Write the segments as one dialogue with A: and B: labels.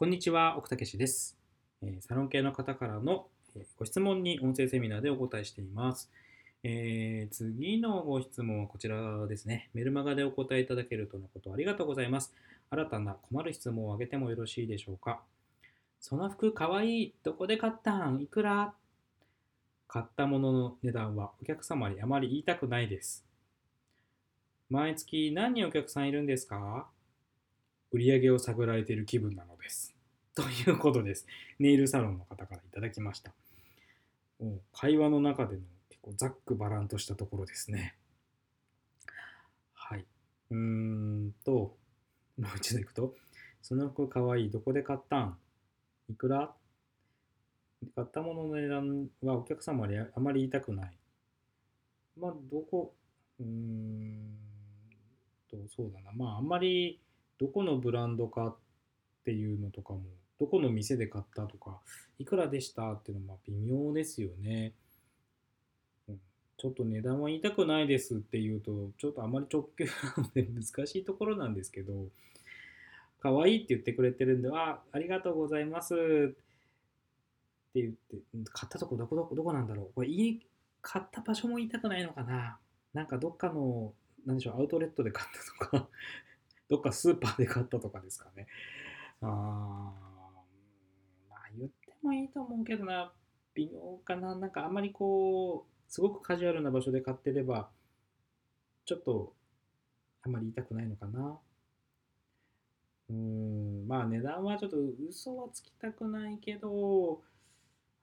A: こんにちは、奥武です。サロン系の方からのご質問に音声セミナーでお答えしています。えー次のご質問はこちらですね。メルマガでお答えいただけるとのことありがとうございます。新たな困る質問をあげてもよろしいでしょうか。その服かわいい。どこで買ったんいくら？買ったものの値段はお客様にあまり言いたくないです。毎月何人お客さんいるんですか？売上を探られている気分なのです。ということです。ネイルサロンの方からいただきました。もう会話の中での結構ざっくばらんとしたところですね。はい。うーんと、もう一度いくと、その服かわいい。どこで買ったん？いくら？買ったものの値段はお客様にあまり言いたくない。まあ、どこ、うーんと、そうだな。まあ、あんまりどこのブランドかっていうのとかも、どこの店で買ったとか、いくらでしたっていうのはまあ微妙ですよね。うんちょっと値段は言いたくないですっていうと、ちょっとあまり直球なので 難しいところなんですけど、可愛いって言ってくれてるんで、あ、ありがとうございますって言って、買ったとこどこどこどこなんだろう。これ言い、買った場所も言いたくないのかな。なんかどっかの、なんでしょう、アウトレットで買ったとか、どっかスーパーで買ったとかですかね。あまあ言ってもいいと思うけどな、微妙かな。なんかあんまりこう、すごくカジュアルな場所で買ってれば、ちょっとあんまり言いたくないのかな。うん、まあ値段はちょっと嘘はつきたくないけど、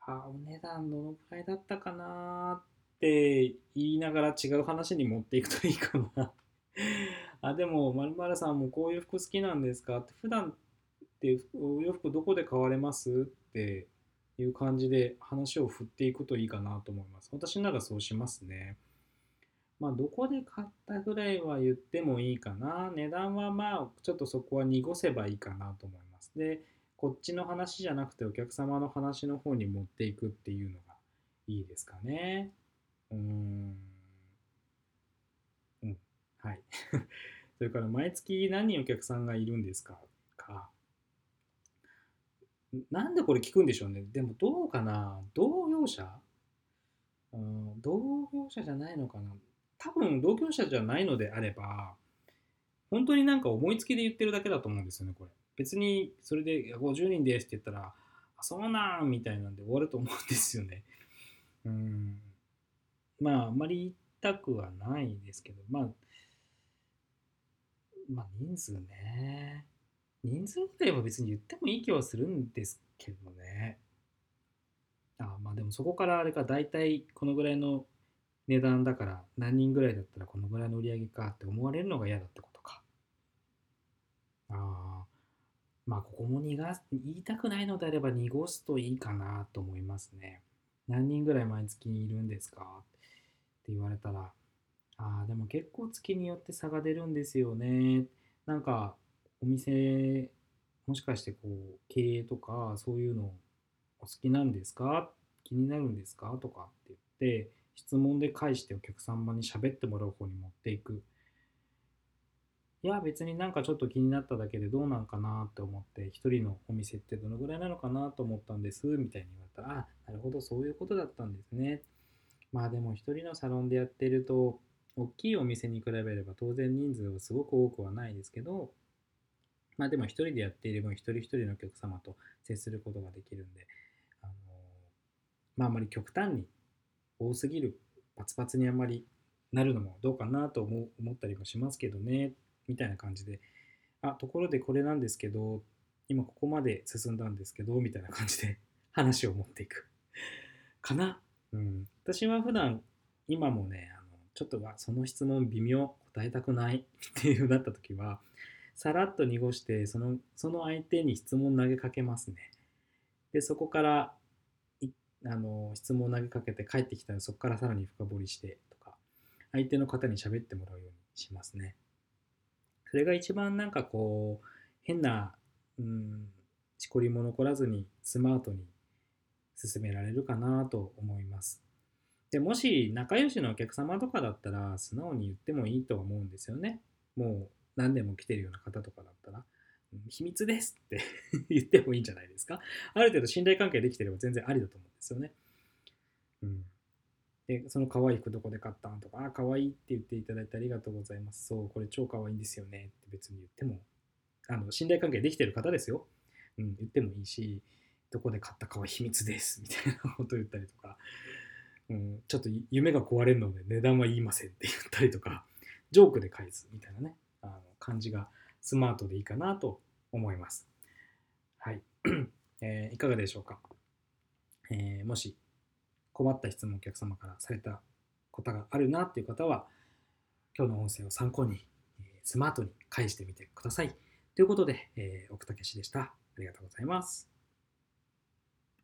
A: あお値段どのくらいだったかなって言いながら違う話に持っていくといいかな。あ、でも、まるまるさんもこういう服好きなんですか？って、普段ってお洋服どこで買われます？っていう感じで話を振っていくといいかなと思います。私ならそうしますね。まあ、どこで買ったぐらいは言ってもいいかな？値段はまあ、ちょっとそこは濁せばいいかなと思います。で、こっちの話じゃなくてお客様の話の方に持っていくっていうのがいいですかね。うん。はい。それから、毎月何人お客さんがいるんですか？か。なんでこれ聞くんでしょうね。でもどうかな？同業者？うん、同業者じゃないのかな？多分同業者じゃないのであれば、本当になんか思いつきで言ってるだけだと思うんですよね、これ。別にそれで50人ですって言ったら、あそうなんみたいなんで終わると思うんですよね。うん。まあ、あんまり言いたくはないですけど、まあ、まあ人数ね。人数ぐらいは別に言ってもいい気はするんですけどね。あまあでもそこからあれか、大体このぐらいの値段だから何人ぐらいだったらこのぐらいの売り上げかって思われるのが嫌だってことか。ああ、まあここも逃がす、言いたくないのであれば濁すといいかなと思いますね。何人ぐらい毎月いるんですかって言われたら、ああ、でも結構月によって差が出るんですよね。なんかお店、もしかしてこう経営とかそういうのお好きなんですか？気になるんですか？とかって言って質問で返してお客様に喋ってもらう方に持っていく。いや別になんかちょっと気になっただけでどうなんかなって思って一人のお店ってどのぐらいなのかなと思ったんですみたいに言われたらあなるほどそういうことだったんですね。まあでも一人のサロンでやってると大きいお店に比べれば当然人数はすごく多くはないですけどまあでも一人でやっていれば一人一人のお客様と接することができるんであのまああまり極端に多すぎるパツパツにあんまりなるのもどうかなと思ったりもしますけどねみたいな感じで。あところでこれなんですけど今ここまで進んだんですけどみたいな感じで 話を持っていく。かな、うん、私は普段今もねちょっとはその質問微妙答えたくないっていうなった時はさらっと濁してそのその相手に質問投げかけますね。でそこからあの質問投げかけて帰ってきたらそこからさらに深掘りしてとか相手の方に喋ってもらうようにしますね。それが一番なんかこう変な、うん、しこりも残らずにスマートに進められるかなと思います。でもし仲良しのお客様とかだったら素直に言ってもいいと思うんですよねもう何年も来てるような方とかだったら秘密ですって 言ってもいいんじゃないですか。ある程度信頼関係できてれば全然ありだと思うんですよね。うん。で、その可愛い服どこで買ったんとか、あ、可愛いって言っていただいてありがとうございます。そう、これ超可愛いんですよねって別に言っても、あの、信頼関係できてる方ですよ。うん、言ってもいいし、どこで買ったかは秘密ですみたいなこと言ったりとか、うん、ちょっと夢が壊れるので値段は言いませんって言ったりとか、ジョークで返すみたいなね、あの感じがスマートでいいかなと思います。はい。えーいかがでしょうか、えーもし困った質問お客様からされたことがあるなっていう方は、今日の音声を参考に、えスマートに返してみてください。ということで、えー奥武史でした。ありがとうございます。